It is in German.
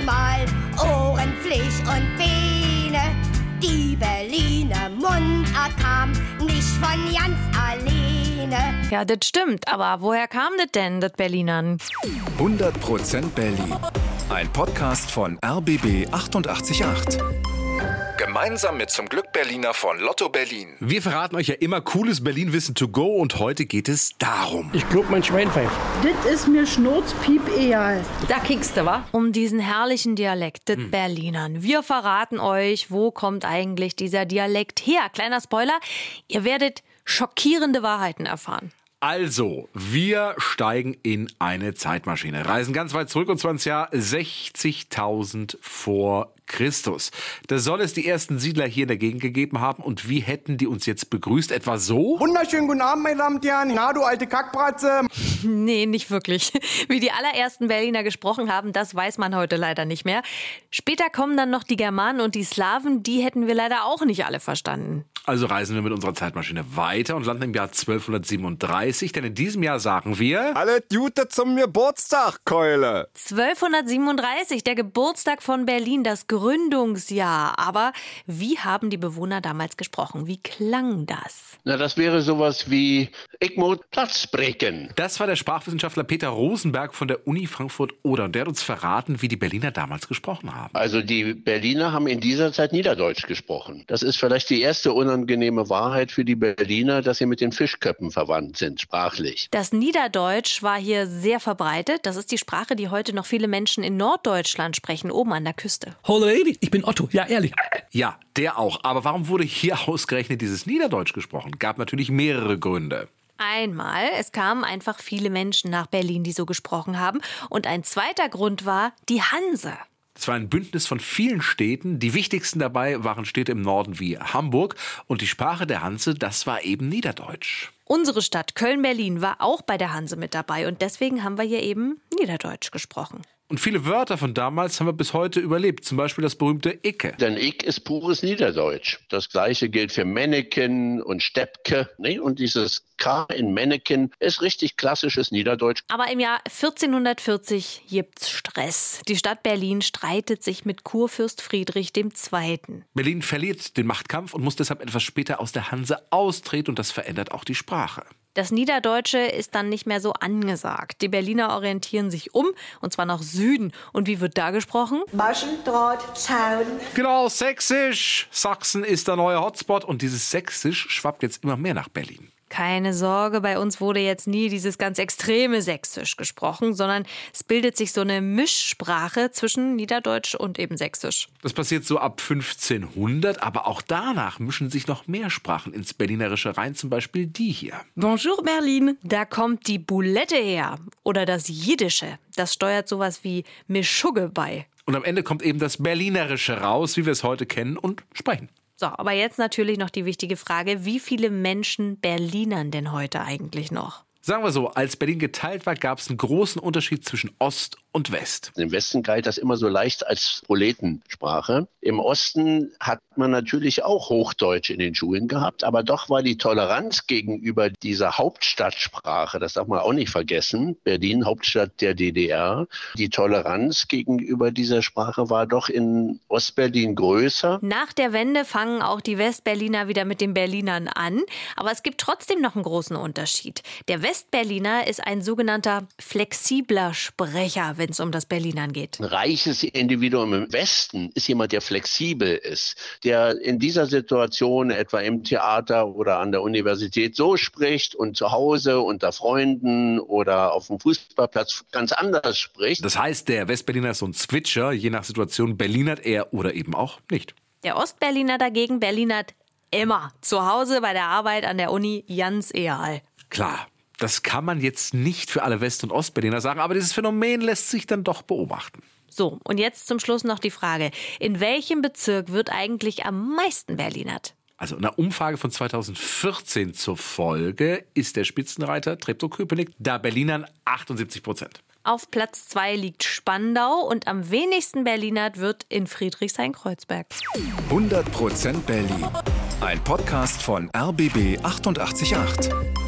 mal Ohren, Fleisch und Beine. Die Berliner Mundart kam nicht von ganz alleine. Ja, das stimmt. Aber woher kam das denn, das Berlinern? 100% Berlin. Ein Podcast von RBB 888. Gemeinsam mit zum Glück Berliner von Lotto Berlin. Wir verraten euch ja immer cooles Berlin-Wissen to go und heute geht es darum. Ich glaub, mein Schwein pfeift. Das ist mir schnurzpiep egal. Da kickst du, wa? Um diesen herrlichen Dialekt, das Hm. Berlinern. Wir verraten euch, wo kommt eigentlich dieser Dialekt her. Kleiner Spoiler, ihr werdet schockierende Wahrheiten erfahren. Also, wir steigen in eine Zeitmaschine, reisen ganz weit zurück und zwar ins Jahr 60.000 vor Christus. Da soll es die ersten Siedler hier in der Gegend gegeben haben und wie hätten die uns jetzt begrüßt? Etwa so? Wunderschönen guten Abend, meine Damen und Herren. Na, du alte Kackbratze. Nee, nicht wirklich. Wie die allerersten Berliner gesprochen haben, das weiß man heute leider nicht mehr. Später kommen dann noch die Germanen und die Slawen, die hätten wir leider auch nicht alle verstanden. Also reisen wir mit unserer Zeitmaschine weiter und landen im Jahr 1237, denn in diesem Jahr sagen wir... Alle Jute zum Geburtstag, Keule. 1237, der Geburtstag von Berlin, das Gründungsjahr. Aber wie haben die Bewohner damals gesprochen? Wie klang das? Na, das wäre sowas wie Ich muss Platz brechen. Das war der Sprachwissenschaftler Peter Rosenberg von der Uni Frankfurt-Oder und der hat uns verraten, wie die Berliner damals gesprochen haben. Also die Berliner haben in dieser Zeit Niederdeutsch gesprochen. Das ist vielleicht die erste unangenehme Wahrheit für die Berliner, dass sie mit den Fischköppen verwandt sind, sprachlich. Das Niederdeutsch war hier sehr verbreitet. Das ist die Sprache, die heute noch viele Menschen in Norddeutschland sprechen, oben an der Küste. Holy Lady, ich bin Otto. Ja, ehrlich. Ja, der auch. Aber warum wurde hier ausgerechnet dieses Niederdeutsch gesprochen? Gab natürlich mehrere Gründe. Einmal, es kamen einfach viele Menschen nach Berlin, die so gesprochen haben. Und ein zweiter Grund war die Hanse. Es war ein Bündnis von vielen Städten. Die wichtigsten dabei waren Städte im Norden wie Hamburg. Und die Sprache der Hanse, das war eben Niederdeutsch. Unsere Stadt Köln-Berlin war auch bei der Hanse mit dabei und deswegen haben wir hier eben Niederdeutsch gesprochen. Und viele Wörter von damals haben wir bis heute überlebt. Zum Beispiel das berühmte Icke. Denn Ich ist pures Niederdeutsch. Das gleiche gilt für Männeken und Steppke. Ne? Und dieses K in Männeken ist richtig klassisches Niederdeutsch. Aber im Jahr 1440 gibt's Stress. Die Stadt Berlin streitet sich mit Kurfürst Friedrich II. Berlin verliert den Machtkampf und muss deshalb etwas später aus der Hanse austreten und das verändert auch die Sprache. Das Niederdeutsche ist dann nicht mehr so angesagt. Die Berliner orientieren sich um, und zwar nach Süden. Und wie wird da gesprochen? Maschendraht, Zaun. Genau, Sächsisch. Sachsen ist der neue Hotspot und dieses Sächsisch schwappt jetzt immer mehr nach Berlin. Keine Sorge, bei uns wurde jetzt nie dieses ganz extreme Sächsisch gesprochen, sondern es bildet sich so eine Mischsprache zwischen Niederdeutsch und eben Sächsisch. Das passiert so ab 1500, aber auch danach mischen sich noch mehr Sprachen ins Berlinerische rein, zum Beispiel die hier. Bonjour Berlin. Da kommt die Boulette her oder das Jiddische. Das steuert sowas wie Mischugge bei. Und am Ende kommt eben das Berlinerische raus, wie wir es heute kennen und sprechen. So, aber jetzt natürlich noch die wichtige Frage, wie viele Menschen Berlinern denn heute eigentlich noch? Sagen wir so, als Berlin geteilt war, gab es einen großen Unterschied zwischen Ost und West. Im Westen galt das immer so leicht als Proletensprache. Im Osten hat man natürlich auch Hochdeutsch in den Schulen gehabt, aber doch war die Toleranz gegenüber dieser Hauptstadtsprache, das darf man auch nicht vergessen, Berlin, Hauptstadt der DDR, die Toleranz gegenüber dieser Sprache war doch in Ostberlin größer. Nach der Wende fangen auch die Westberliner wieder mit den Berlinern an, aber es gibt trotzdem noch einen großen Unterschied. Der Westberliner ist ein sogenannter flexibler Sprecher, wenn es um das Berlinern geht. Ein reiches Individuum im Westen ist jemand, der flexibel ist, der in dieser Situation etwa im Theater oder an der Universität so spricht und zu Hause unter Freunden oder auf dem Fußballplatz ganz anders spricht. Das heißt, der Westberliner ist so ein Switcher, je nach Situation Berlinert er oder eben auch nicht. Der Ostberliner dagegen Berlinert immer. Zu Hause, bei der Arbeit, an der Uni, ganz egal. Klar, das kann man jetzt nicht für alle West- und Ostberliner sagen, aber dieses Phänomen lässt sich dann doch beobachten. So, und jetzt zum Schluss noch die Frage, in welchem Bezirk wird eigentlich am meisten Berlinert? Also in einer Umfrage von 2014 zur Folge ist der Spitzenreiter Treptow-Köpenick, da Berlinern 78 Prozent. Auf Platz 2 liegt Spandau und am wenigsten Berlinert wird in Friedrichshain-Kreuzberg. 100% Berlin. Ein Podcast von RBB 888.